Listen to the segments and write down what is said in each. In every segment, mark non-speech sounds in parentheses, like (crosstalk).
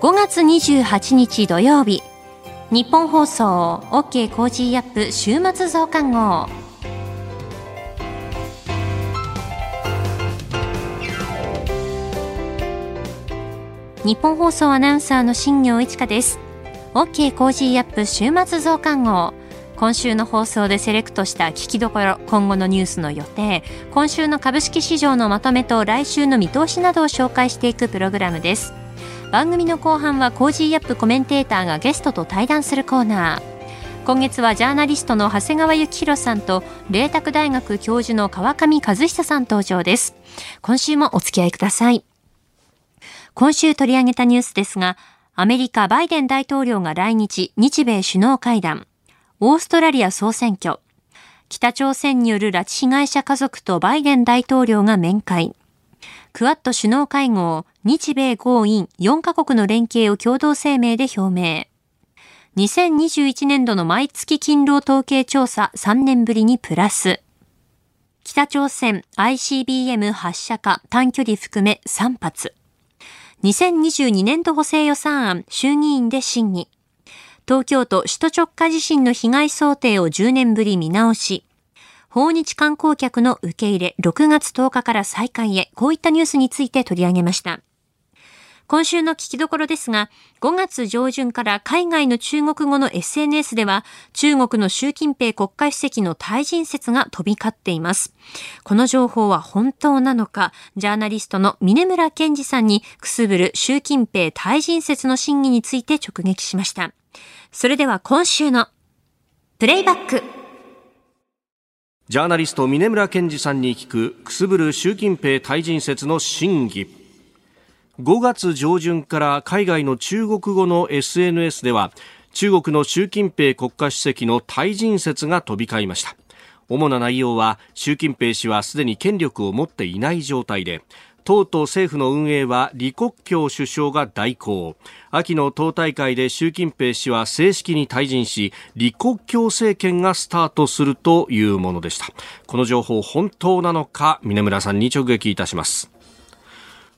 5月28日土曜日。ニッポン放送 OK Cozy up 週末増刊号。ニッポン放送アナウンサーの新行市佳です。OK Cozy up 週末増刊号。今週の放送でセレクトした聞きどころ今後のニュースの予定。今週の株式市場のまとめと来週の見通しなどを紹介していくプログラムです。番組の後半は Cozy up コメンテーターがゲストと対談するコーナー。今月はジャーナリストの長谷川幸宏さんと麗澤大学教授の川上和久さん登場です。今週もお付き合いください。今週取り上げたニュースですがアメリカバイデン大統領が来日日米首脳会談。オーストラリア総選挙、北朝鮮による拉致被害者家族とバイデン大統領が面会、クアッド首脳会合、日米豪印4カ国の連携を共同声明で表明。2021年度の毎月勤労統計調査3年ぶりにプラス。北朝鮮 ICBM 発射か短距離含め3発。2022年度補正予算案衆議院で審議。東京都首都直下地震の被害想定を10年ぶり見直し、訪日観光客の受け入れ6月10日から再開へ、こういったニュースについて取り上げました。今週の聞きどころですが、5月上旬から海外の中国語の SNS では、中国の習近平国家主席の退陣説が飛び交っています。この情報は本当なのか、ジャーナリストの峰村健二さんにくすぶる習近平退陣説の真偽について直撃しました。それでは今週のプレイバック。ジャーナリスト峰村健二さんに聞くくすぶる習近平退陣説の真偽。5月上旬から海外の中国語の SNS では中国の習近平国家主席の退陣説が飛び交いました。主な内容は習近平氏はすでに権力を持っていない状態で党と政府の運営は李克強首相が代行。秋の党大会で習近平氏は正式に退陣し李克強政権がスタートするというものでした。この情報本当なのか峰村さんに直撃いたします。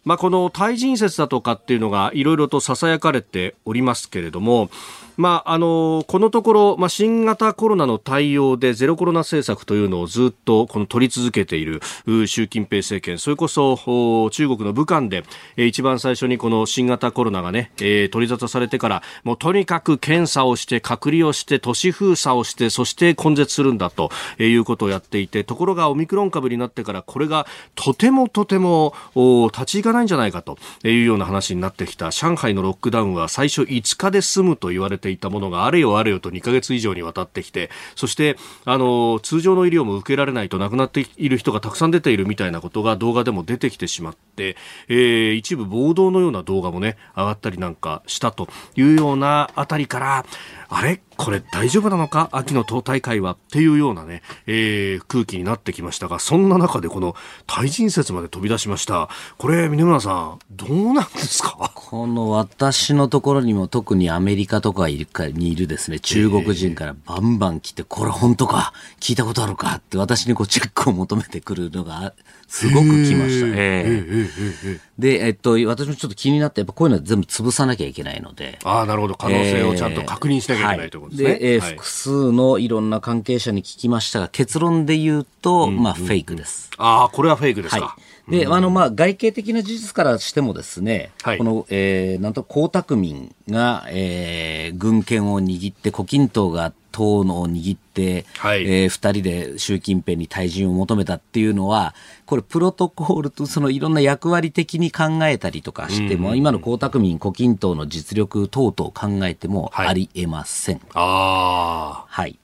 まあ、この退陣説だとかっていうのがいろいろと囁かれておりますけれども、まあ、あのこのところ、まあ、新型コロナの対応でゼロコロナ政策というのをずっとこの取り続けている習近平政権。それこそ中国の武漢で一番最初にこの新型コロナがね、えー、取り沙汰されてからもうとにかく検査をして隔離をして都市封鎖をしてそして根絶するんだということをやっていてところがオミクロン株になってからこれがとてもとても立ち行かないんじゃないかというような話になってきた。上海のロックダウンは最初5日で済むと言われていたものがあれよあれよと2ヶ月以上にわたってきてそしてあの通常の医療も受けられないと亡くなっている人がたくさん出ているみたいなことが動画でも出てきてしまって、えー、一部暴動のような動画もね上がったりなんかしたというようなあたりからあれ？これ大丈夫なのか？秋の党大会はっていうようなね、えー、空気になってきましたが、そんな中でこの対人説まで飛び出しました。これ、峰村さん、どうなんですか？この私のところにも特にアメリカとかにいるですね、中国人からバンバン来て、これ本当か？聞いたことあるか？って私にこうチェックを求めてくるのがすごく来ました。えー、で、えっと、私もちょっと気になって、やっぱこういうのは全部潰さなきゃいけないので。ああ、なるほど。可能性をちゃんと確認しなきゃいけないということですね。で、えー、複数のいろんな関係者に聞きましたが、結論で言うと、うん、まあ、フェイクです。ああ、これはフェイクですか。はいで、あの、まあ、外形的な事実からしてもですね、はい、この、えー、なんと、江沢民が、えー、軍権を握って、胡錦涛が党のを握って、はい、えー、2人で習近平に退陣を求めたっていうのは、これ、プロトコールとそのいろんな役割的に考えたりとかしても、うん、今の江沢民、胡錦涛の実力等々考えてもありえません。はい、あはい。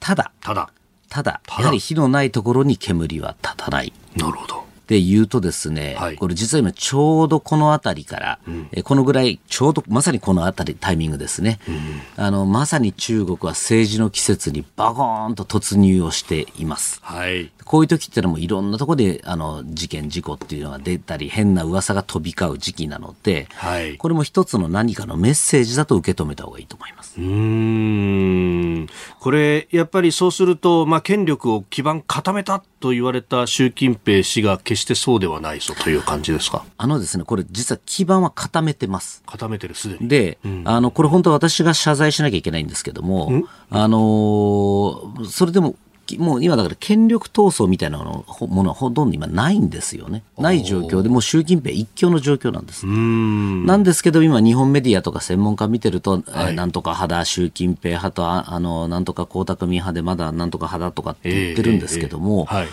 ただ、ただ、ただ、やはり火のないところに煙は立たない。なるほど。で言うとですね、はい、これ実は今ちょうどこの辺りから、うん、えこのぐらい、ちょうどまさにこの辺りタイミングですね、うん、あの、まさに中国は政治の季節にバゴーンと突入をしています。はい、こういう時ってのもいろんなところであの事件、事故っていうのが出たり、変な噂が飛び交う時期なので、はい、これも一つの何かのメッセージだと受け止めた方がいいと思います。うん。これ、やっぱりそうすると、まあ、権力を基盤固めたっと言われた習近平氏が決してそうではないぞという感じですか？あのですね、これ実は基盤は固めてます。固めてる、すでに。で、うん、あの、これ本当は私が謝罪しなきゃいけないんですけども、あのー、それでももう今だから権力闘争みたいなものはほとんど今ないんですよね。ない状況でもう習近平一強の状況なんです。なんですけど今日本メディアとか専門家見てると、はい、なんとか派だ、習近平派とああの、なんとか江沢民派でまだなんとか派だとかって言ってるんですけども、えーえーはい。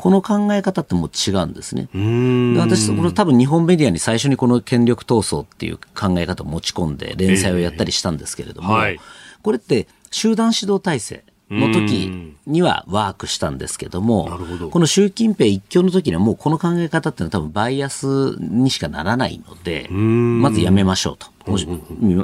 この考え方ってもう違うんですね。で私、これ多分日本メディアに最初にこの権力闘争っていう考え方を持ち込んで連載をやったりしたんですけれども、えーはい、これって集団指導体制、の時にはワークしたんですけども、ど。この習近平一強の時にはもうこの考え方っていうのは多分バイアスにしかならないので、まずやめましょうと。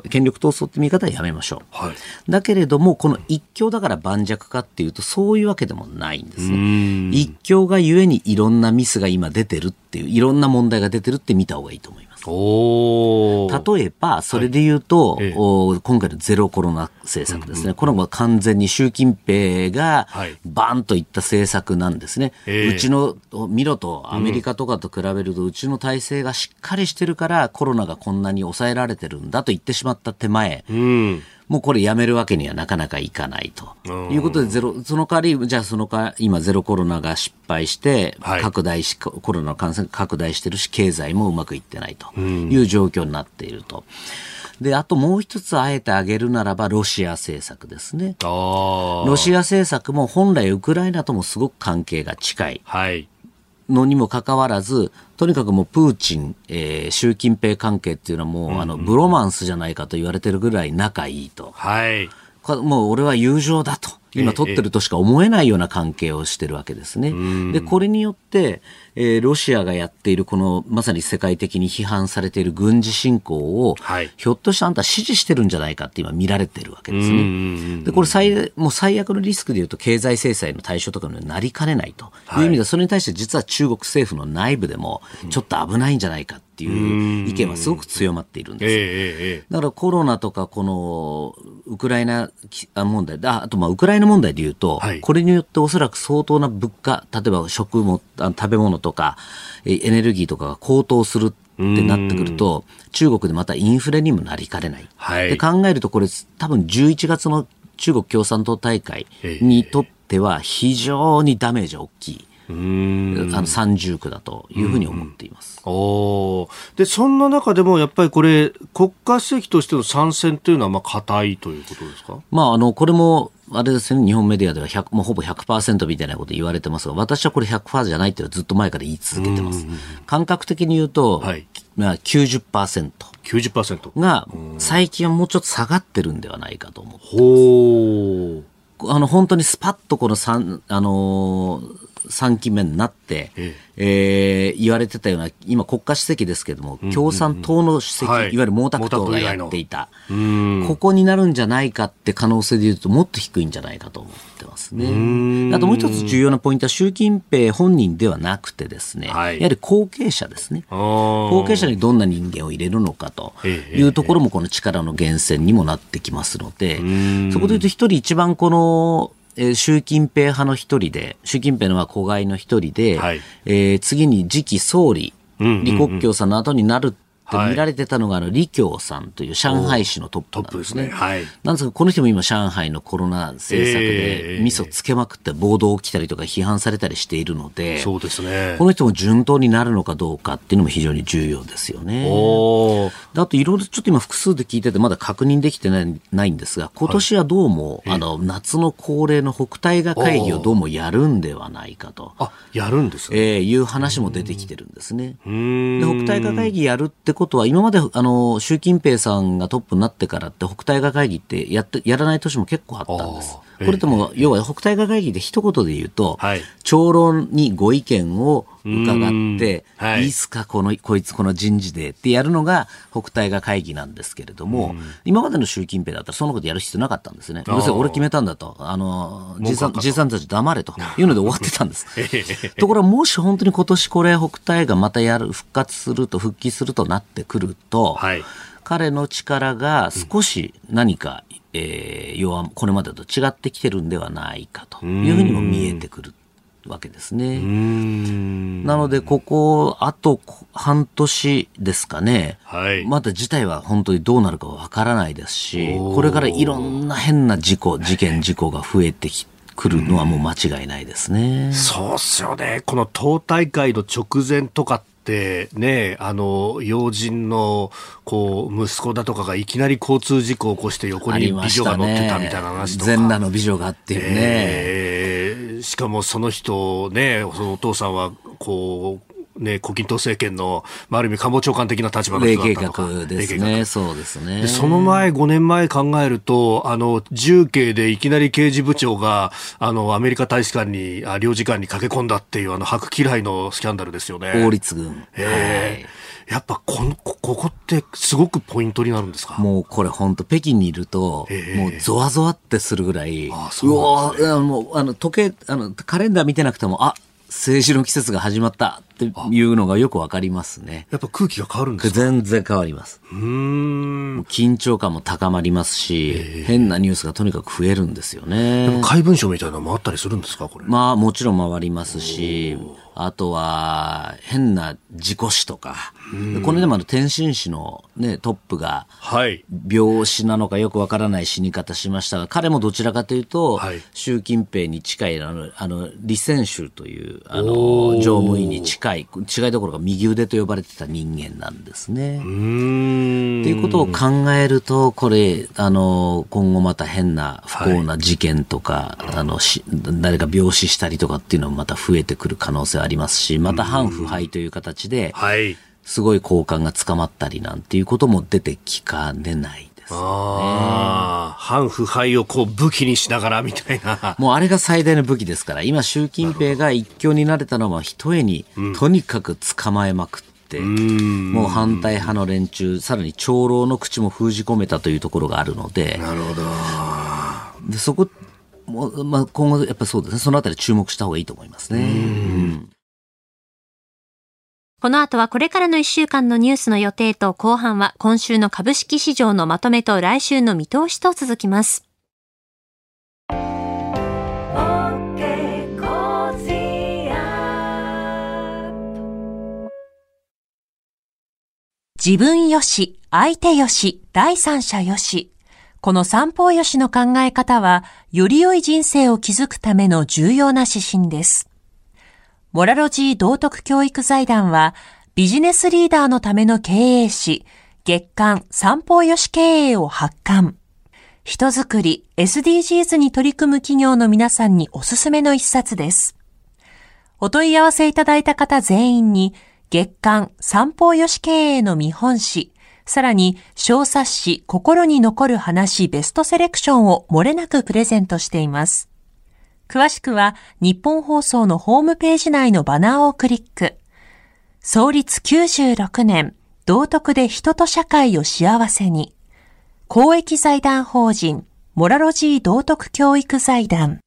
権力闘争って見方はやめましょう、はい、だけれどもこの一強だから盤石かっていうとそういうわけでもないんですね。一強がゆえにいろんなミスが今出てるっていういろんな問題が出てるって見た方がいいと思います例えば、それで言うと、はい、今回のゼロコロナ政策ですね、うんうん、これも完全に習近平がバンといった政策なんですね、はい、うちの、見ろと、アメリカとかと比べると、うちの体制がしっかりしてるから、コロナがこんなに抑えられてるんだと言ってしまった手前、うんもうこれやめるわけにはなかなかいかないと。いうことでゼロ、その代わり、じゃあそのか今ゼロコロナが失敗して、拡大し、はい、コロナの感染拡大してるし、経済もうまくいってないと。いう状況になっていると。で、あともう一つあえて挙げるならば、ロシア政策ですね。ロシア政策も本来ウクライナともすごく関係が近い。はいのにもかかわらず、とにかくもうプーチン、えー、習近平関係っていうのはもう、うんうん、あのブロマンスじゃないかと言われてるぐらい仲いいと。はい。もう俺は友情だと。今取ってるとしか思えないような関係をしてるわけですね。で、これによって、えー、ロシアがやっているこのまさに世界的に批判されている軍事侵攻を、はい、ひょっとしてあんた支持してるんじゃないかって今見られてるわけですね。で、これ最、もう最悪のリスクでいうと経済制裁の対象とかになりかねないという意味では、それに対して実は中国政府の内部でもちょっと危ないんじゃないかっていう意見はすごく強まっているんです。だからコロナとかこのウクライナ問題、あとまあウクライナ問題でいうと、はい、これによっておそらく相当な物価、例えば食物、食べ物とかエネルギーとかが高騰するってなってくると、中国でまたインフレにもなりかねない。はい、で考えると、これ、多分11月の中国共産党大会にとっては、非常にダメージ大きい。あの三重苦だというふうに思っています。おでそんな中でもやっぱりこれ国家主席としての参戦というのはまあ固いということですか？まああのこれもあれですね、日本メディアでは100もうほぼ100%みたいなこと言われてますが、私はこれ100%じゃないっていうのはずっと前から言い続けてます。感覚的に言うと、はい、まあ90%。90%が最近はもうちょっと下がってるんではないかと思ってます。ほあの本当にスパッとこの3、あのー、3期目になって、ええ。えー、言われてたような、今国家主席ですけれども、うんうんうん、共産党の主席、はい、いわゆる毛沢東がやっていた、ここになるんじゃないかって可能性で言うと、もっと低いんじゃないかと思ってますね。あともう一つ重要なポイントは、習近平本人ではなくてですね、はい、やはり後継者ですね。後継者にどんな人間を入れるのかというところも、この力の源泉にもなってきますので、そこで言うと、一人一番この、えー、習近平派の一人で、習近平のは子飼いの一人で、はい、えー、次に次期総理、李克強さんの後になるって見られてたのが、あの、李強さんという上海市のトップなんですね。はい。なんですか、この人も今上海のコロナ政策で味噌つけまくって暴動起きたりとか批判されたりしているので、そうですね。この人も順当になるのかどうかっていうのも非常に重要ですよね。おあといろいろちょっと今複数で聞いててまだ確認できてないないんですが、今年はどうも、はい、あの、夏の恒例の北戴河会議をどうもやるんではないかと。あ、やるんですね。えー、いう話も出てきてるんですね。で、北戴河会議やるってことは、今まであの習近平さんがトップになってからって北戴河会議ってやってやらない年も結構あったんです。これでも、要は北戴河会議で一言で言うと、はい、長老にご意見を伺って、はい、いいっすか、この、こいつこの人事でってやるのが北戴河会議なんですけれども、今までの習近平だったらそのことやる必要なかったんですね。要するに俺決めたんだと、あの、じいさん、じいさんたち黙れと (laughs) いうので終わってたんです。ところがもし本当に今年これ北戴河またやる、復活すると、復帰するとなってくると、はい彼の力が少し何かえー、要はこれまでと違ってきてるんではないかというふうにも見えてくる。わけですね。なので、ここ、あと半年ですかね、はい、まだ事態は本当にどうなるかわからないですし、これからいろんな変な事故、事件、事故が増えてきて、来るのはもう間違いないですね。そうっすよね。この党大会の直前とかってね、あの、要人の、こう、息子だとかがいきなり交通事故を起こして横に美女が乗ってたみたいな話とか。全裸の美女がっていうね。えー、しかもその人ね、そのお父さんは、こう、ね、胡錦涛政権の、まあ、ある意味官房長官的な立場の人だったのか。計画ですね。そうですね。その前、5年前考えると、あの、重慶でいきなり刑事部長が、あの、アメリカ大使館に、あ領事館に駆け込んだっていう、あの、白嫌いのスキャンダルですよね。法律軍。ええーはいやっぱこのここってすごくポイントになるんですか？もうこれ本当北京にいると、もうゾワゾワってするぐらい、ああうわもうあの時計あのカレンダー見てなくてもあ政治の季節が始まったっていうのがよくわかりますね。やっぱ空気が変わるんですか？全然変わります。うん緊張感も高まりますし、変なニュースがとにかく増えるんですよね。怪文書みたいなのもあったりするんですか？これ。まあもちろん回りますし、あとは、変な事故死とか、このでもあの天津市の、ね、トップが、病死なのかよくわからない死に方しましたが、彼もどちらかというと、はい、習近平に近い、あの、あの李先州という、あの、乗務員に近い、違いどころか右腕と呼ばれてた人間なんですね。っていうことを考えると、これ、あの、今後また変な不幸な事件とか、はい、あの、し誰か病死したりとかっていうのもまた増えてくる可能性はありますし、また反腐敗という形で、すごい好感が捕まったりなんていうことも出てきかねないですね。反腐敗をこう武器にしながらみたいな。もうあれが最大の武器ですから、今習近平が一強になれたのは一重に、とにかく捕まえまくって、もう反対派の連中、さらに長老の口も封じ込めたというところがあるので、なるほど。でそこもう、まあ、今後やっぱそうですね、そのあたり注目した方がいいと思いますね。この後はこれからの1週間のニュースの予定と後半は今週の株式市場のまとめと来週の見通しと続きます。自分よし、相手よし、第三者よし。この三方よしの考え方は、より良い人生を築くための重要な指針です。モラロジー道徳教育財団は、ビジネスリーダーのための経営誌、月刊三方よし経営を発刊。人づくり、SDGs に取り組む企業の皆さんにおすすめの一冊です。お問い合わせいただいた方全員に、月刊三方よし経営の見本誌、さらに小冊子心に残る話ベストセレクションを漏れなくプレゼントしています。詳しくは日本放送のホームページ内のバナーをクリック。創立96年、道徳で人と社会を幸せに。公益財団法人、モラロジー道徳教育財団。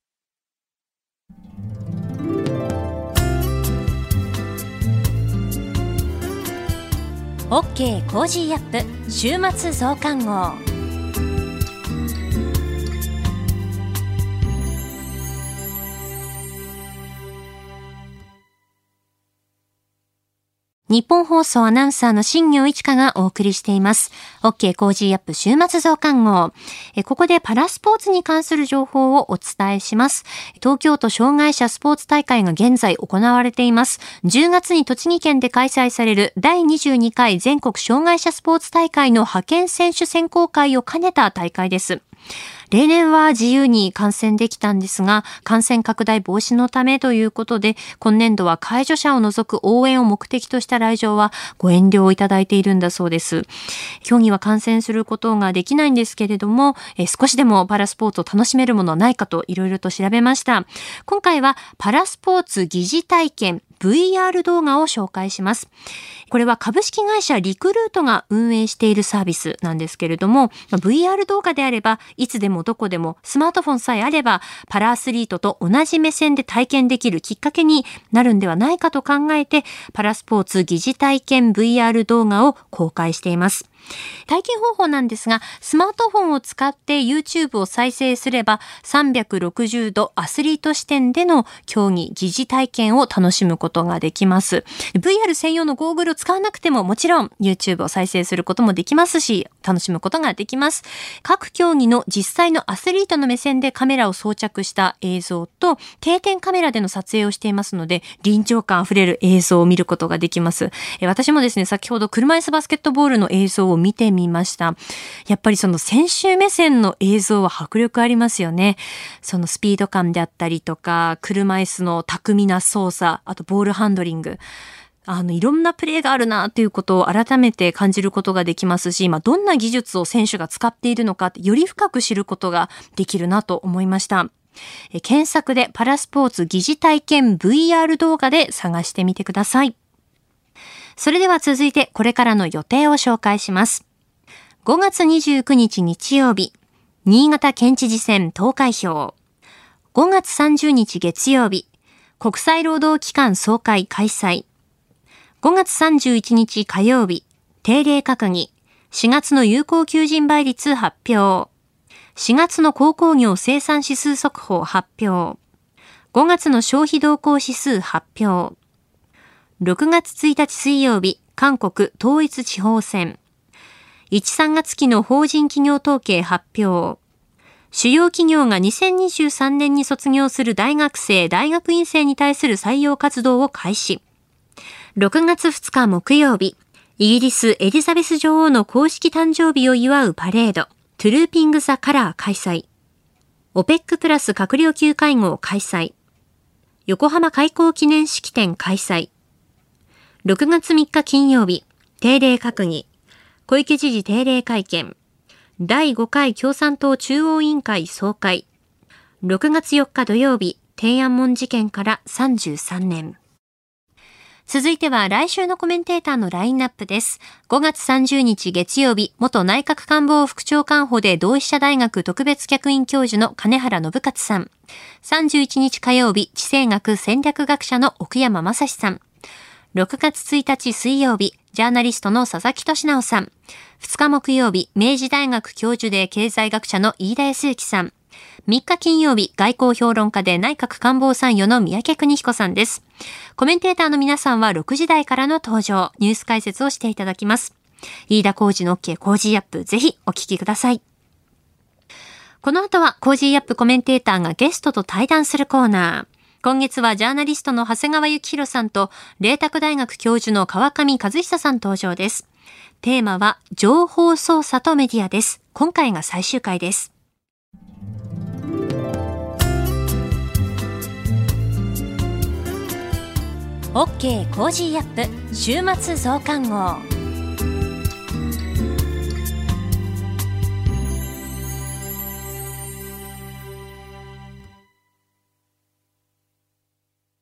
OK Cozy up 週末増刊号。ニッポン放送アナウンサーの新行市佳がお送りしています。OK Cozy up 週末増刊号。ここでパラスポーツに関する情報をお伝えします。東京都障害者スポーツ大会が現在行われています。10月に栃木県で開催される第22回全国障害者スポーツ大会の派遣選手選考会を兼ねた大会です。例年は自由に観戦できたんですが、感染拡大防止のためということで、今年度は介助者を除く応援を目的とした来場はご遠慮をいただいているんだそうです。競技は観戦することができないんですけれども、え少しでもパラスポーツを楽しめるものはないかといろいろと調べました。今回はパラスポーツ疑似体験 VR 動画を紹介します。これは株式会社リクルートが運営しているサービスなんですけれども、VR 動画であれば、いつでもどこでもスマートフォンさえあれば、パラアスリートと同じ目線で体験できるきっかけになるんではないかと考えて、パラスポーツ疑似体験 VR 動画を公開しています。体験方法なんですが、スマートフォンを使って YouTube を再生すれば、360度アスリート視点での競技、疑似体験を楽しむことができます。VR 専用のゴーグルを使わなくてももちろん YouTube を再生することもできますし、楽しむことができます。各競技の実際のアスリートの目線でカメラを装着した映像と定点カメラでの撮影をしていますので、臨場感あふれる映像を見ることができます。私もですね、先ほど車椅子バスケットボールの映像を見てみました。やっぱりその選手目線の映像は迫力ありますよね。そのスピード感であったりとか、車椅子の巧みな操作、あとボールハンドリング。あの、いろんなプレーがあるなということを改めて感じることができますし、今どんな技術を選手が使っているのかより深く知ることができるなと思いました。検索でパラスポーツ疑似体験 VR 動画で探してみてください。それでは続いてこれからの予定を紹介します。5月29日日曜日、新潟県知事選投開票。5月30日月曜日、国際労働機関総会開催。5月31日火曜日、定例閣議。4月の有効求人倍率発表。4月の鉱工業生産指数速報発表。5月の消費動向指数発表。6月1日水曜日、韓国統一地方選。1、3月期の法人企業統計発表。主要企業が2023年に卒業する大学生、大学院生に対する採用活動を開始。6月2日木曜日、イギリスエリザベス女王の公式誕生日を祝うパレード、トゥルーピング・ザ・カラー開催。オペックプラス閣僚級会合開催。横浜開港記念式典開催。6月3日金曜日、定例閣議、小池知事定例会見、第5回共産党中央委員会総会、6月4日土曜日、天安門事件から33年。続いては来週のコメンテーターのラインナップです。5月30日月曜日、元内閣官房副長官補で同志社大学特別客員教授の金原信勝さん。31日火曜日、地政学戦略学者の奥山正史さん。6月1日水曜日、ジャーナリストの佐々木俊尚さん。2日木曜日、明治大学教授で経済学者の飯田泰之さん。3日金曜日、外交評論家で内閣官房参与の宮家邦彦さんです。コメンテーターの皆さんは6時台からの登場、ニュース解説をしていただきます。飯田浩司の OK Cozy up、ぜひお聞きください。この後は Cozy up コメンテーターがゲストと対談するコーナー。今月はジャーナリストの長谷川幸洋さんと、麗澤大学教授の川上和久さん登場です。テーマは、情報操作とメディアです。今回が最終回です。OK Cozy up 週末増刊号。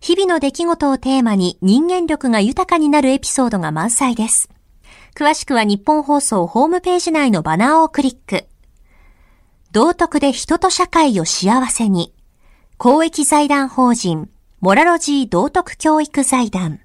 日々の出来事をテーマに人間力が豊かになるエピソードが満載です。詳しくは日本放送ホームページ内のバナーをクリック。道徳で人と社会を幸せに。公益財団法人、モラロジー道徳教育財団。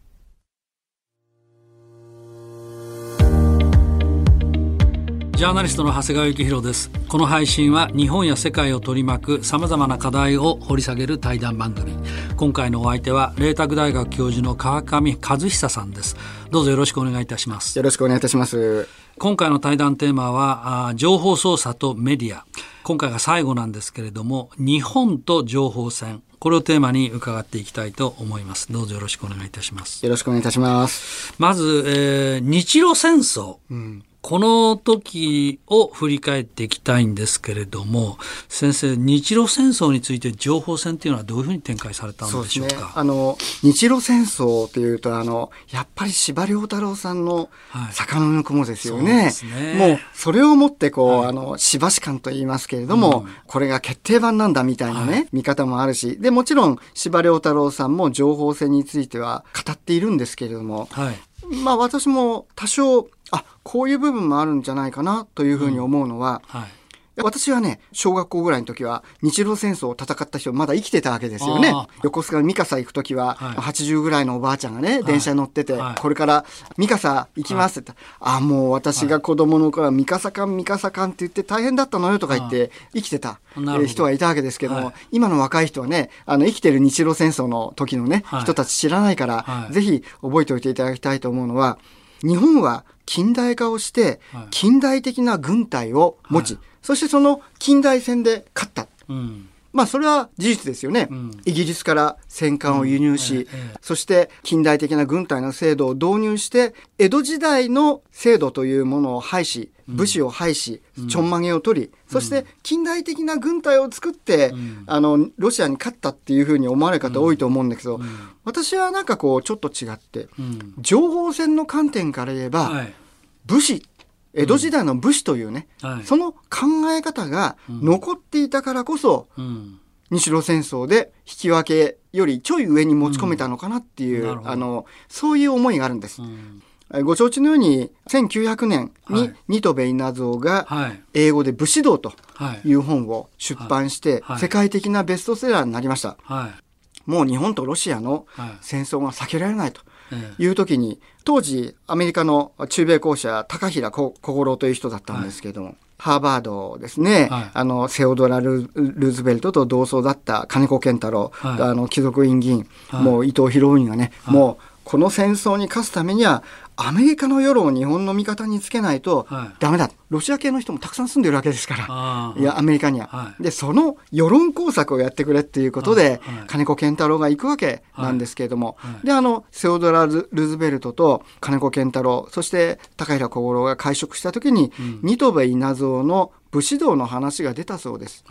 ジャーナリストの長谷川幸宏ですこの配信は日本や世界を取り巻くさまざまな課題を掘り下げる対談番組今回のお相手は麗澤大学教授の川上和久さんですどうぞよろしくお願いいたしますよろしくお願いいたします今回の対談テーマは情報操作とメディア今回が最後なんですけれども日本と情報戦これをテーマに伺っていきたいと思います。どうぞよろしくお願いいたします。よろしくお願いいたします。まず、えー、日露戦争。うんこの時を振り返っていきたいんですけれども先生日露戦争について情報戦っていうのはどういうふうに展開されたんでしょうか、ね、あの日露戦争というとあのやっぱり司馬太郎さんの魚の雲ですよね。はい、ね。もうそれをもってこう、はい、あのしばし感と言いますけれども、うん、これが決定版なんだみたいなね、はい、見方もあるしでもちろん司馬太郎さんも情報戦については語っているんですけれども、はい、まあ私も多少あこういう部分もあるんじゃないかなというふうに思うのは、うんはい。私はね、小学校ぐらいの時は、日露戦争を戦った人まだ生きてたわけですよね。横須賀三笠行く時は、はい、80ぐらいのおばあちゃんがね、電車に乗ってて、はい、これから三笠行きますって言ったら、はい、あ、もう私が子供の頃は三笠館三笠館って言って大変だったのよとか言って生きてた人がいたわけですけども、今の若い人はね、あの生きてる日露戦争の時のね、人たち知らないから、ぜひ覚えておいていただきたいと思うのは、日本は近代化をして、近代的な軍隊を持ち、そしてその近代戦で勝った。うんまあそれは事実ですよね、うん、イギリスから戦艦を輸入し、うん。ええ、そして近代的な軍隊の制度を導入して江戸時代の制度というものを廃し武士を廃し、うん、ちょんまげを取り、そして近代的な軍隊を作って、あのロシアに勝ったっていうふうに思われる方多いと思うんだけど、私はなんかこうちょっと違って、情報戦の観点から言えば、はい、武士江戸時代の武士というね、うんはい、その考え方が残っていたからこそ、うん、日露戦争で引き分けよりちょい上に持ち込めたのかなっていう、うん、あのそういう思いがあるんです。ご承知のように1900年にニトベ稲造が英語で「武士道」とい。う本を出版して世界的なベストセラーになりました。もう日本とロシアの戦争が避けられないと。いう時に、当時アメリカの中米公社高平小五郎という人だったんですけれども、はい、ハーバードですね、はい、あのセオドラル・ルーズベルトと同窓だった金子健太郎、はい、あの貴族院議員、もう伊藤博文がね、もうこの戦争に勝つためにはアメリカの世論を日本の味方につけないとダメだ、はい、ロシア系の人もたくさん住んでるわけですから。い。やアメリカには、はい、でその世論工作をやってくれっていうことで、はい、金子健太郎が行くわけなんですけれども、であのセオドラ・ルーズベルトと金子健太郎そして高平小五郎が会食した時に、うん、新渡戸稲造の武士道の話が出たそうです。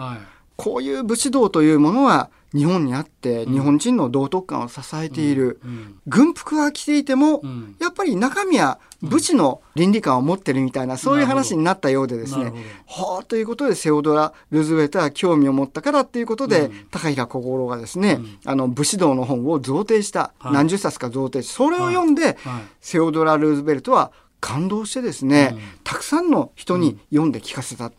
こういう武士道というものは日本にあって日本人の道徳観を支えている、軍服は着ていても、やっぱり中身は武士の倫理観を持ってるみたいな、そういう話になったようでですね、はあということでセオドラ・ルズベルトは興味を持ったからっていうことで、高平小五郎がですね、あの武士道の本を贈呈した、何十冊か贈呈しそれを読んで、セオドラ・ルーズベルトは感動してですね、たくさんの人に読んで聞かせた。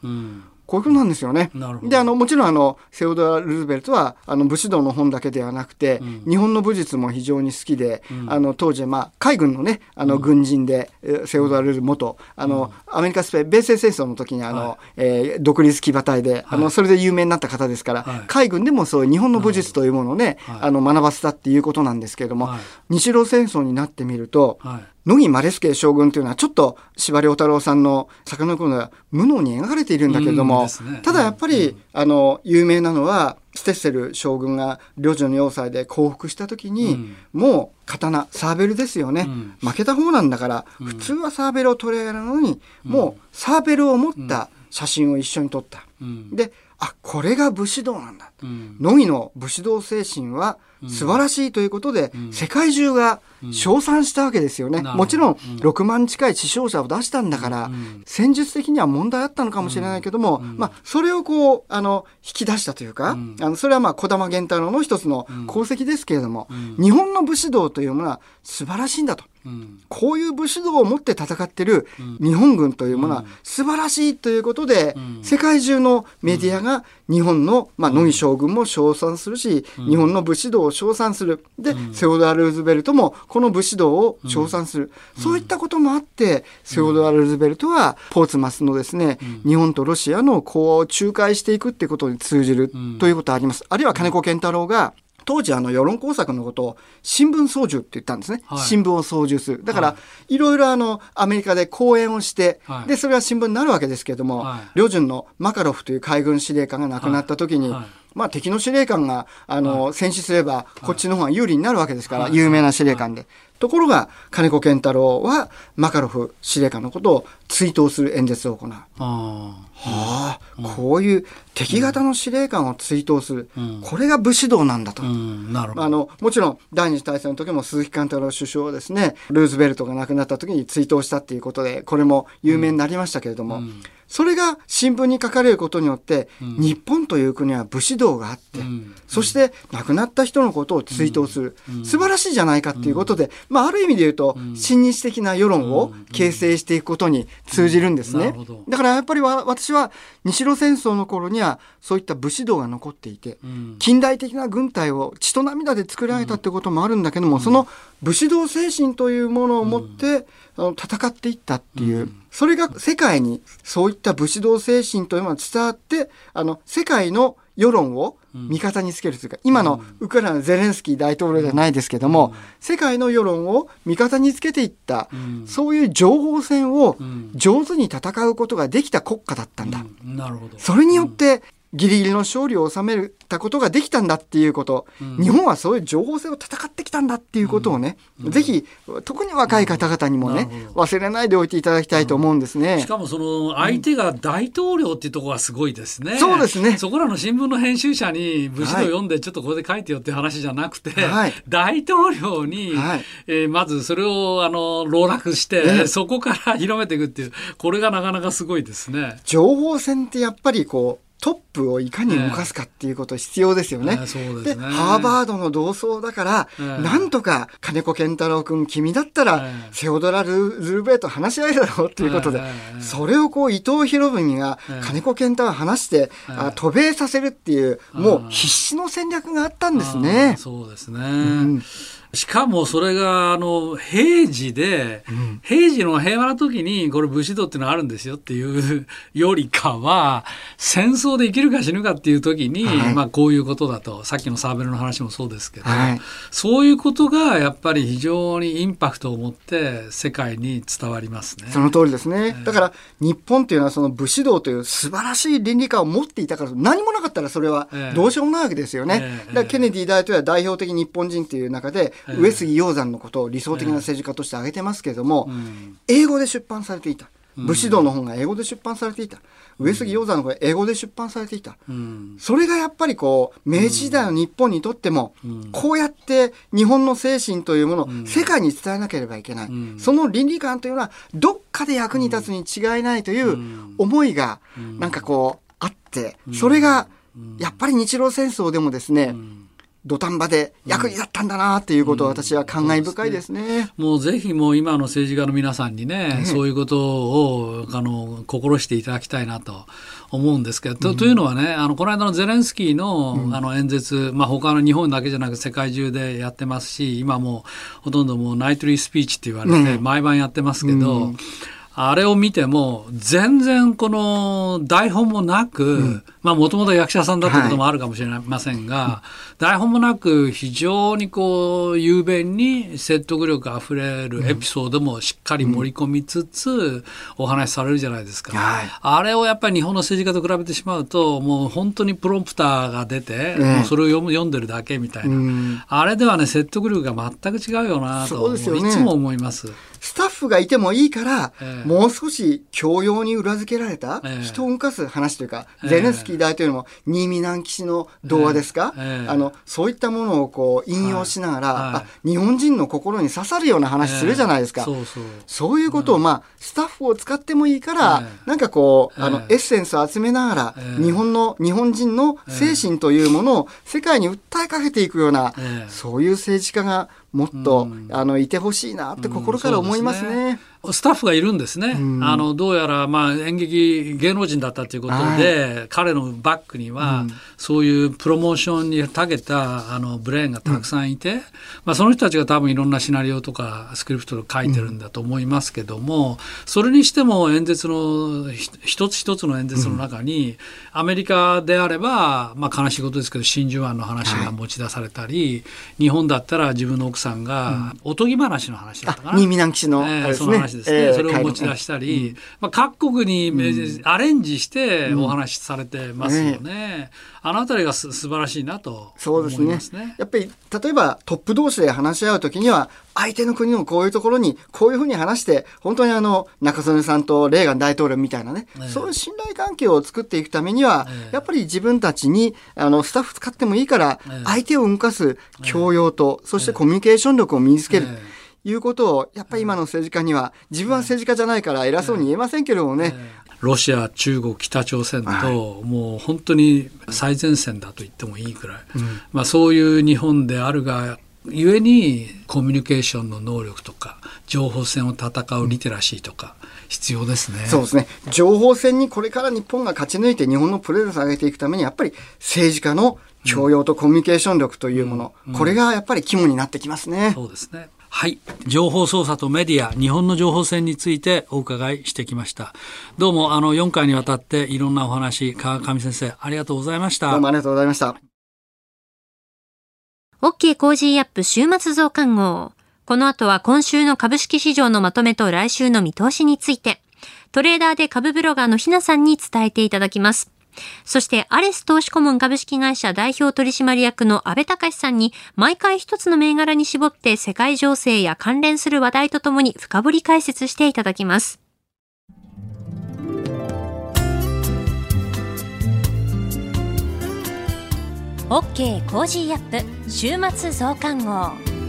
こういうことなんですよね。であのもちろんあのセオドア・ルーズベルトはあの武士道の本だけではなくて、うん、日本の武術も非常に好きで、うん、あの当時、まあ、海軍のねあの軍人で、うん、セオドア・ルーズ元あの、アメリカスペ米西戦争の時にあの、はい、えー、独立騎馬隊で、はい、あのそれで有名になった方ですから、はい、海軍でもそういう日本の武術というものをね、あの学ばせたっていうことなんですけれども、日露戦争になってみると、野木マレスケ将軍というのはちょっと司馬太郎さんの魚の頃は無能に描かれているんだけれども、ね、ただやっぱり、うん、あの有名なのはステッセル将軍が領女の要塞で降伏した時に、うん、もう刀サーベルですよね、うん、負けた方なんだから、普通はサーベルを取り上げるのに、もうサーベルを持った写真を一緒に撮った。であこれが武士道なんだ、野木の武士道精神は素晴らしいということで、世界中が称賛したわけですよね。もちろん、6万近い死傷者を出したんだから、戦術的には問題あったのかもしれないけども、まあ、それをこう、あの、引き出したというか、あのそれはまあ、児玉源太郎の一つの功績ですけれども、日本の武士道というものは素晴らしいんだと。こういう武士道を持って戦ってる日本軍というものは素晴らしいということで、世界中のメディアが日本の、まあ、野木将軍も称賛するし、日本の武士道を称賛する。で、セオドア・ルーズベルトもこの武士道を称賛する。そういったこともあって、セオドア・ルーズベルトはポーツマスのですね、日本とロシアの講和を仲介していくってことに通じるということあります。あるいは金子健太郎が当時あの世論工作のことを新聞操縦って言ったんですね、はい、新聞を操縦する。だから、い、ろいろあのアメリカで講演をして、はい、でそれは新聞になるわけですけれども、はい、旅順のマカロフという海軍司令官が亡くなった時に、まあ、敵の司令官があの戦死すればこっちの方が有利になるわけですから、有名な司令官で。ところが金子健太郎はマカロフ司令官のことを追悼する演説を行う。あはあ、こういう敵型の司令官を追悼する、うん、これが武士道なんだと、うん、あのもちろん第二次大戦の時も鈴木貫太郎首相はですねルーズベルトが亡くなった時に追悼したっていうことでこれも有名になりましたけれども、うんそれが新聞に書かれることによって、うん、日本という国は武士道があって、うん、そして亡くなった人のことを追悼する、うん、素晴らしいじゃないかっていうことで、まあ、ある意味で言うと、親日的な世論を形成していくことに通じるんですね。だからやっぱり私は日露戦争の頃にはそういった武士道が残っていて、近代的な軍隊を血と涙で作られたってこともあるんだけども、その武士道精神というものを持って、あの戦っていったっていう、それが世界にそういった武士道精神というのが伝わってあの世界の世論を味方につけるというか、今のウクライナのゼレンスキー大統領じゃないですけども、世界の世論を味方につけていった、そういう情報戦を上手に戦うことができた国家だったんだ。なるほど。それによってギリギリの勝利を収めたことができたんだっていうこと、うん、日本はそういう情報戦を戦ってきたんだっていうことをね、うん、ぜひ特に若い方々にもね、忘れないでおいていただきたいと思うんですね。しかもその相手が大統領っていうところがすごいですね。そうですね。そこらの新聞の編集者に武士道読んでちょっとここで書いてよっていう話じゃなくて、はい、大統領に、はい、えー、まずそれをあの籠絡して、そこから広めていくっていうこれがなかなかすごいですね。情報戦ってやっぱりこうトップをいかに動かすかっていうこと必要ですよね。で、ね、ハーバードの同窓だから、なんとか金子健太郎君、君だったら、セオドラ・ルズルベーと話し合えるだろうっていうことで、それをこう伊藤博文が金子健太郎話して、あ渡米させるっていう、もう必死の戦略があったんですね。そうですね。うんしかもそれがあの平時で、うん、平時の平和な時にこれ武士道っていうのがあるんですよっていうよりかは戦争で生きるか死ぬかっていう時に、はい、まあこういうことだとさっきのサーベルの話もそうですけど、はい、そういうことがやっぱり非常にインパクトを持って世界に伝わりますね。その通りですね。だから日本っていうのはその武士道という素晴らしい倫理観を持っていたから何もなかったらそれはどうしようもないわけですよね。えだからケネディ大統領は代表的日本人っていう中で上杉鷹山のことを理想的な政治家として挙げてますけれども、英語で出版されていた。武士道の本が英語で出版されていた。上杉鷹山の本が英語で出版されていた。それがやっぱりこう、明治時代の日本にとっても、こうやって日本の精神というものを世界に伝えなければいけない。その倫理観というのは、どっかで役に立つに違いないという思いが、なんかこう、あって、それが、やっぱり日露戦争でもですね、土壇場で役に立ったんだなっていうことを私は感慨深いですね。うん。ね。もうぜひもう今の政治家の皆さんにね、ねそういうことをあの心していただきたいなと思うんですけど、うん、というのはねあのこの間のゼレンスキーの,、あの演説、まあ、他の日本だけじゃなく世界中でやってますし今もほとんどもうナイトリースピーチって言われて、毎晩やってますけど。あれを見ても、全然この台本もなく、うん、まあもともと役者さんだったこともあるかもしれませんが、はい、台本もなく非常にこう、雄弁に説得力あふれるエピソードもしっかり盛り込みつつ、お話しされるじゃないですか、はい、あれをやっぱり日本の政治家と比べてしまうと、もう本当にプロンプターが出て、もうそれを読む読んでるだけみたいな、あれではね、説得力が全く違うよなと、ね、いつも思います。スタッフがいてもいいから、えー、もう少し教養に裏付けられた、人を動かす話というか、えー、ゼレンスキー大統領も新見南吉の童話ですか、えー、あのそういったものをこう引用しながら、はい、日本人の心に刺さるような話するじゃないですか、そうそう。そういうことを、まあ、スタッフを使ってもいいから、なんかこうあのエッセンスを集めながら、日本の日本人の精神というものを世界に訴えかけていくような、そういう政治家がもっと、あのいてほしいなって心から思いますね。スタッフがいるんですね、うん、あのどうやらまあ演劇芸能人だったということで、はい、彼のバックには、そういうプロモーションに長けたあのブレーンがたくさんいて、うん、まあ、その人たちが多分いろんなシナリオとかスクリプトを書いてるんだと思いますけども、それにしても演説の一つ一つの演説の中に、アメリカであれば、まあ、悲しいことですけど真珠湾の話が持ち出されたり、はい、日本だったら自分の奥さんが、おとぎ話の話だったかな。新見南吉の、えー、その話話ですね、えー、それを持ち出したり、うん、まあ、各国にアレンジしてお話しされてますよね。うん、あの辺りがす素晴らしいなと思いますね。すね。やっぱり例えばトップ同士で話し合うときには相手の国のこういうところにこういうふうに話して本当にあの中曽根さんとレーガン大統領みたいなね、えー、そういう信頼関係を作っていくためには、えー、やっぱり自分たちにあのスタッフ使ってもいいから相手を動かす教養と、そしてコミュニケーション力を身につける。いうことを、やっぱり今の政治家には、自分は政治家じゃないから偉そうに言えませんけれどもね、ロシア、中国、北朝鮮と、はい、もう本当に最前線だと言ってもいいくらい、うん、まあ、そういう日本であるがゆえにコミュニケーションの能力とか情報戦を戦うリテラシーとか必要ですね。そうですね。情報戦にこれから日本が勝ち抜いて日本のプレゼンスを上げていくためにやっぱり政治家の教養とコミュニケーション力というもの、うん。うん、これがやっぱり肝になってきますね。そうですね。はい。情報操作とメディア、日本の情報戦についてお伺いしてきました。どうも、あの、4回にわたっていろんなお話、川上先生、ありがとうございました。どうもありがとうございました。OK Cozy up 週末増刊号。この後は今週の株式市場のまとめと来週の見通しについて、トレーダーで株ブロガーのひなさんに伝えていただきます。そしてアレス投資顧問株式会社代表取締役の阿部隆さんに毎回一つの銘柄に絞って世界情勢や関連する話題とともに深掘り解説していただきます。OK Cozy up 週末増刊号。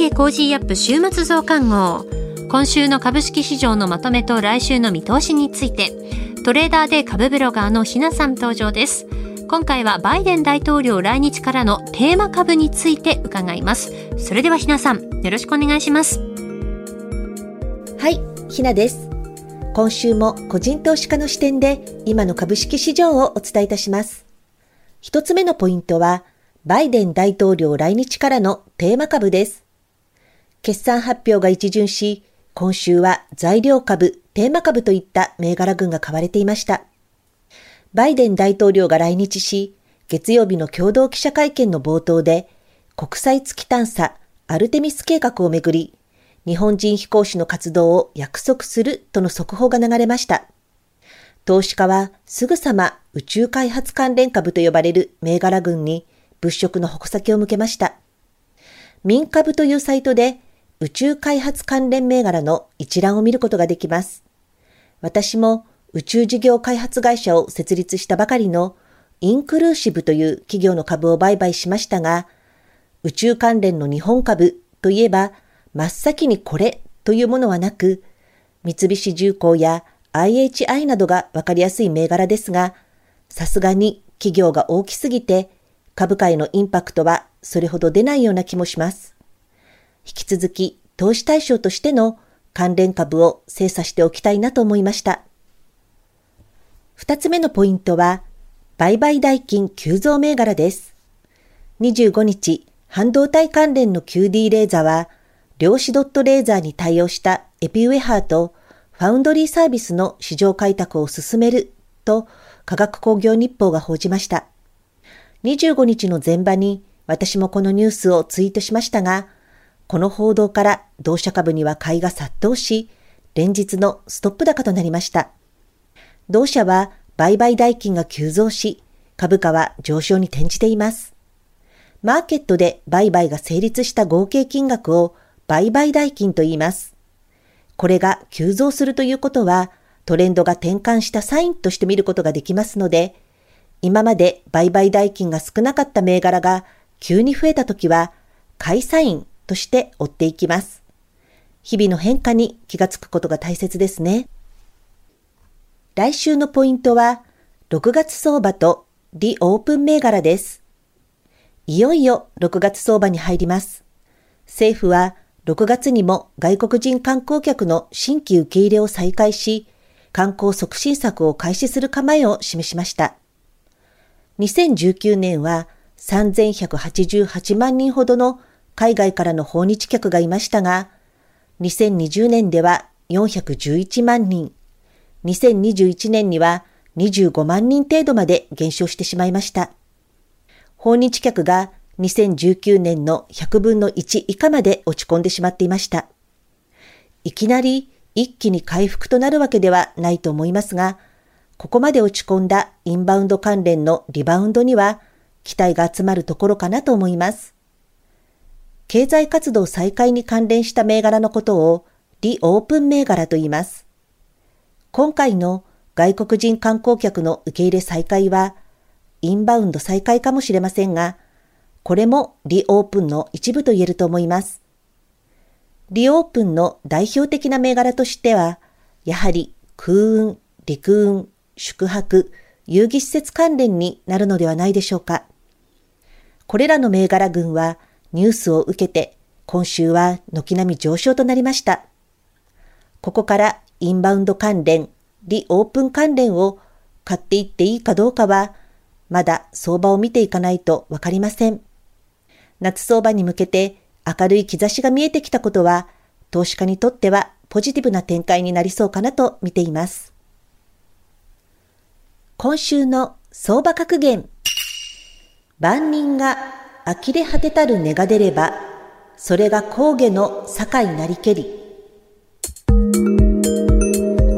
OK Cozy up 週末増刊号。今週の株式市場のまとめと来週の見通しについて、トレーダーで株ブロガーのひなさん登場です。今回はバイデン大統領来日からのテーマ株について伺います。それではひなさん、よろしくお願いします。はい、ひなです。今週も個人投資家の視点で今の株式市場をお伝えいたします。一つ目のポイントは、バイデン大統領来日からのテーマ株です。決算発表が一巡し、今週は材料株、テーマ株といった銘柄群が買われていました。バイデン大統領が来日し、月曜日の共同記者会見の冒頭で、国際月探査アルテミス計画をめぐり、日本人飛行士の活動を約束するとの速報が流れました。投資家はすぐさま宇宙開発関連株と呼ばれる銘柄群に物色の矛先を向けました。民株というサイトで宇宙開発関連銘柄の一覧を見ることができます。私も宇宙事業開発会社を設立したばかりのインクルーシブという企業の株を売買しましたが、宇宙関連の日本株といえば真っ先にこれというものはなく、三菱重工や IHI などがわかりやすい銘柄ですが、さすがに企業が大きすぎて株価へのインパクトはそれほど出ないような気もします。引き続き投資対象としての関連株を精査しておきたいなと思いました。二つ目のポイントは、売買代金急増銘柄です。25日、半導体関連の QD レーザーは、量子ドットレーザーに対応したエピウェハーとファウンドリーサービスの市場開拓を進めると科学工業日報が報じました。25日の前場に私もこのニュースをツイートしましたが、この報道から同社株には買いが殺到し、連日のストップ高となりました。同社は売買代金が急増し、株価は上昇に転じています。マーケットで売買が成立した合計金額を売買代金と言います。これが急増するということは、トレンドが転換したサインとして見ることができますので、今まで売買代金が少なかった銘柄が急に増えたときは、買いサインとして追っていきます。日々の変化に気がつくことが大切ですね。来週のポイントは、6月相場とリオープン銘柄です。いよいよ6月相場に入ります。政府は6月にも外国人観光客の新規受け入れを再開し、観光促進策を開始する構えを示しました。2019年は3188万人ほどの海外からの訪日客がいましたが、2020年では411万人、2021年には25万人程度まで減少してしまいました。訪日客が2019年の100分の1以下まで落ち込んでしまっていました。いきなり一気に回復となるわけではないと思いますが、ここまで落ち込んだインバウンド関連のリバウンドには期待が集まるところかなと思います。経済活動再開に関連した銘柄のことをリオープン銘柄と言います。今回の外国人観光客の受け入れ再開は、インバウンド再開かもしれませんが、これもリオープンの一部と言えると思います。リオープンの代表的な銘柄としては、やはり空運、陸運、宿泊、遊戯施設関連になるのではないでしょうか。これらの銘柄群はニュースを受けて今週は軒並み上昇となりました。ここからインバウンド関連、リオープン関連を買っていっていいかどうかはまだ相場を見ていかないとわかりません。夏相場に向けて明るい兆しが見えてきたことは、投資家にとってはポジティブな展開になりそうかなと見ています。今週の相場格言。万人が呆れ果てたる値が出れば、それが工下の境なりけり。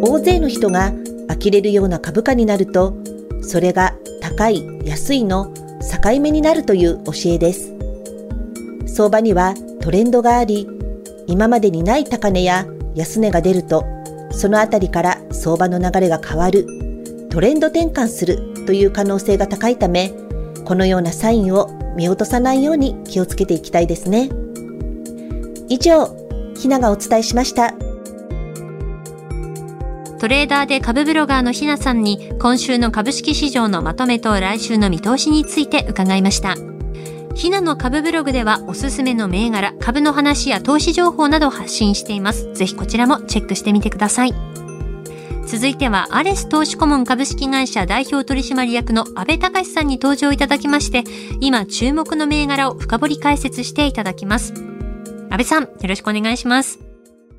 大勢の人が呆れるような株価になると、それが高い、安いの境目になるという教えです。相場にはトレンドがあり、今までにない高値や安値が出ると、そのあたりから相場の流れが変わる、トレンド転換するという可能性が高いため、このようなサインを見落とさないように気をつけていきたいですね。以上、ひながお伝えしました。トレーダーで株ブロガーのひなさんに今週の株式市場のまとめと来週の見通しについて伺いました。ひなの株ブログではおすすめの銘柄、株の話や投資情報などを発信しています。ぜひこちらもチェックしてみてください。続いては、アレス投資顧問株式会社代表取締役の安倍隆さんに登場いただきまして、今注目の銘柄を深掘り解説していただきます。安倍さん、よろしくお願いします。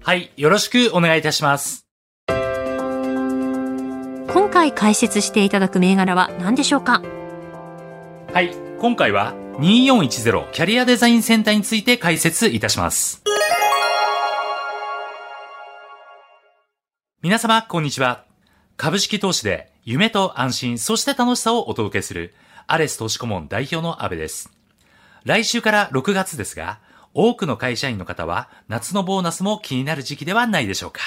はい、よろしくお願いいたします。今回解説していただく銘柄は何でしょうか？はい、今回は2410キャリアデザインセンターについて解説いたします。皆様、こんにちは。株式投資で夢と安心、そして楽しさをお届けするアレス投資顧問代表の安部です。来週から6月ですが、多くの会社員の方は夏のボーナスも気になる時期ではないでしょうか。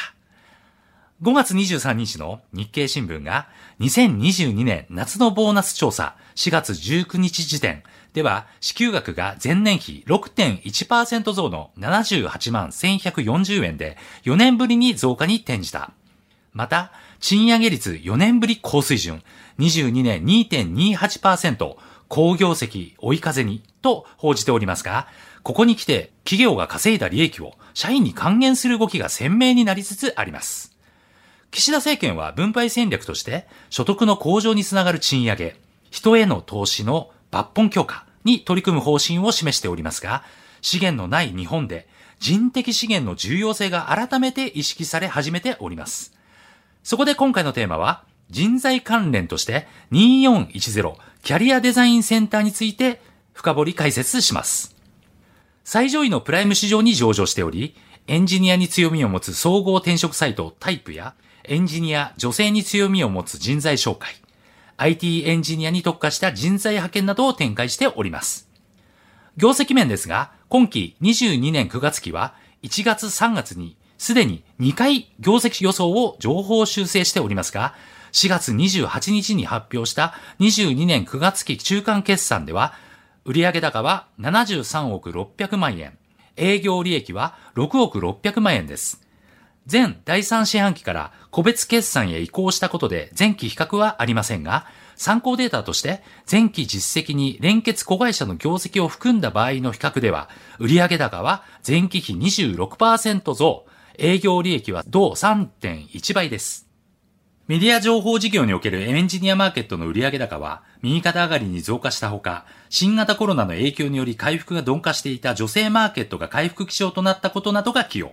5月23日の日経新聞が2022年夏のボーナス調査4月19日時点では支給額が前年比6.1%増の78万1140円で4年ぶりに増加に転じた。また、賃上げ率4年ぶり高水準22年2.28%高業績追い風にと報じておりますが、ここに来て企業が稼いだ利益を社員に還元する動きが鮮明になりつつあります。岸田政権は分配戦略として所得の向上につながる賃上げ、人への投資の抜本強化に取り組む方針を示しておりますが、資源のない日本で人的資源の重要性が改めて意識され始めております。そこで今回のテーマは、人材関連として2410キャリアデザインセンターについて深掘り解説します。最上位のプライム市場に上場しており、エンジニアに強みを持つ総合転職サイトタイプやエンジニア、女性に強みを持つ人材紹介、IT エンジニアに特化した人材派遣などを展開しております。業績面ですが、今期22年9月期は1月3月にすでに2回業績予想を情報修正しておりますが、4月28日に発表した22年9月期中間決算では、売上高は73億600万円、営業利益は6億600万円です。前第3四半期から個別決算へ移行したことで前期比較はありませんが、参考データとして前期実績に連結子会社の業績を含んだ場合の比較では、売上高は前期比26%増、営業利益は同3.1倍です。メディア情報事業におけるエンジニアマーケットの売上高は右肩上がりに増加したほか、新型コロナの影響により回復が鈍化していた女性マーケットが回復基調となったことなどが寄与。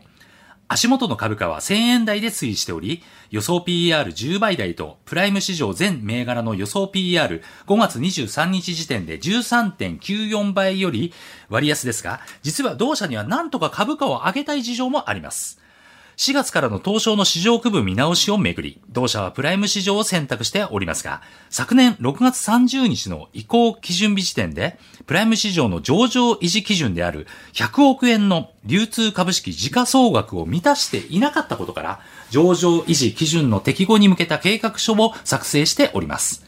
足元の株価は1000円台で推移しており、予想 PER10 倍台とプライム市場全銘柄の予想 PER5 月23日時点で13.94倍より割安ですが、実は同社には何とか株価を上げたい事情もあります。4月からの東証の市場区分見直しをめぐり、同社はプライム市場を選択しておりますが、昨年6月30日の移行基準日時点で、プライム市場の上場維持基準である100億円の流通株式時価総額を満たしていなかったことから、上場維持基準の適合に向けた計画書を作成しております。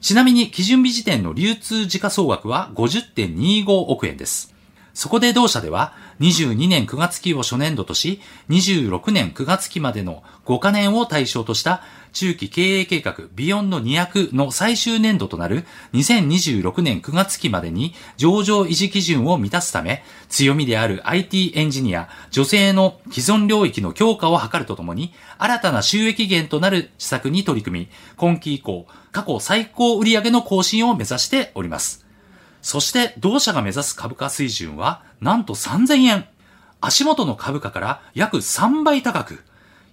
ちなみに基準日時点の流通時価総額は50.25億円です。そこで同社では、22年9月期を初年度とし、26年9月期までの5カ年を対象とした中期経営計画ビヨンド200の最終年度となる2026年9月期までに上場維持基準を満たすため、強みである IT エンジニア、女性の既存領域の強化を図るとともに、新たな収益源となる施策に取り組み、今期以降、過去最高売上の更新を目指しております。そして同社が目指す株価水準はなんと3000円。足元の株価から約3倍高く、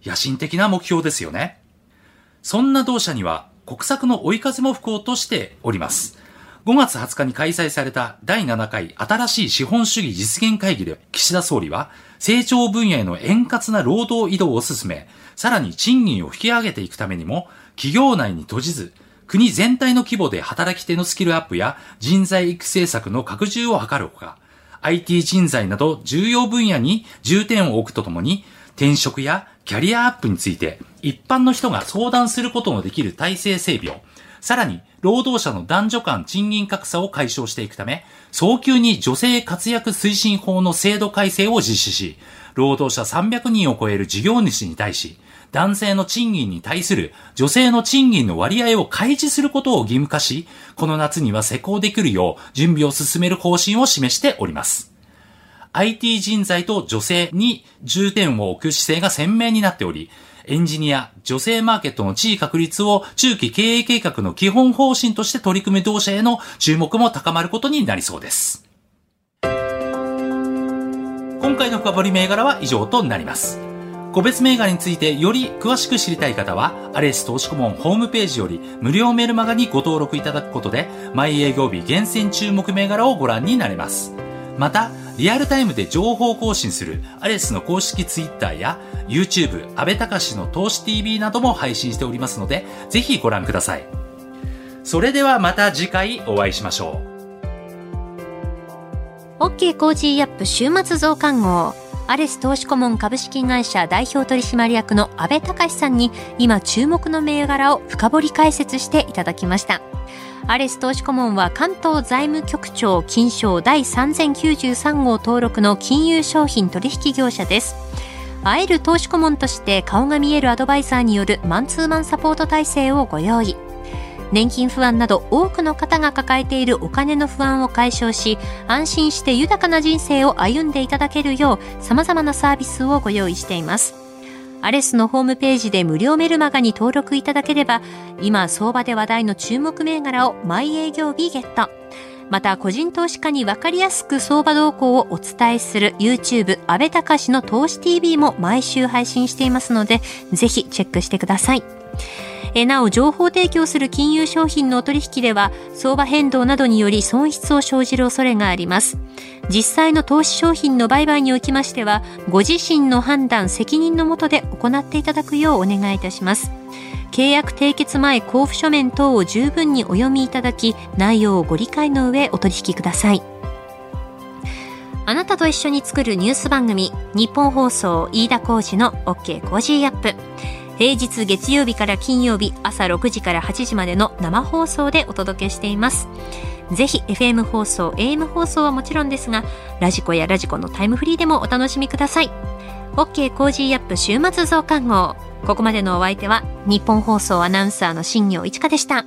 野心的な目標ですよね。そんな同社には国策の追い風も吹こうとしております。5月20日に開催された第7回新しい資本主義実現会議で岸田総理は成長分野への円滑な労働移動を進め、さらに賃金を引き上げていくためにも企業内に閉じず国全体の規模で働き手のスキルアップや人材育成策の拡充を図るほか、IT 人材など重要分野に重点を置くとともに、転職やキャリアアップについて一般の人が相談することのできる体制整備を、さらに労働者の男女間賃金格差を解消していくため、早急に女性活躍推進法の制度改正を実施し、労働者300人を超える事業主に対し、男性の賃金に対する女性の賃金の割合を開示することを義務化し、この夏には施行できるよう準備を進める方針を示しております。IT 人材と女性に重点を置く姿勢が鮮明になっており、エンジニア、女性マーケットの地位確立を中期経営計画の基本方針として取り組む同社への注目も高まることになりそうです。今回の深掘り銘柄は以上となります。個別銘柄についてより詳しく知りたい方は、アレス投資顧問ホームページより無料メルマガにご登録いただくことで、毎営業日厳選注目銘柄をご覧になれます。また、リアルタイムで情報更新するアレスの公式ツイッターや YouTube、安倍隆の投資 TV なども配信しておりますので、ぜひご覧ください。それではまた次回お会いしましょう。OK Cozy up 週末増刊号。アレス投資顧問株式会社代表取締役の阿部隆さんに今注目の銘柄を深掘り解説していただきました。アレス投資顧問は関東財務局長金商第3093号登録の金融商品取引業者です。会える投資顧問として顔が見えるアドバイザーによるマンツーマンサポート体制をご用意。年金不安など多くの方が抱えているお金の不安を解消し安心して豊かな人生を歩んでいただけるよう様々なサービスをご用意していますアレスのホームページで無料メルマガに登録いただければ今相場で話題の注目銘柄を毎営業日ゲットまた個人投資家に分かりやすく相場動向をお伝えする YouTube 安倍隆の投資 TV も毎週配信していますのでぜひチェックしてください。え、なお情報提供する金融商品のお取引では相場変動などにより損失を生じる恐れがあります。実際の投資商品の売買におきましてはご自身の判断責任のもとで行っていただくようお願いいたします。契約締結前交付書面等を十分にお読みいただき内容をご理解の上お取引ください。あなたと一緒に作るニュース番組ニッポン放送飯田浩司の OK Cozy up。平日月曜日から金曜日朝6時から8時までの生放送でお届けしています。ぜひ FM 放送、AM 放送はもちろんですが、ラジコやラジコのタイムフリーでもお楽しみください。OK Cozy up 週末増刊号。ここまでのお相手はニッポン放送アナウンサーの新行市佳でした。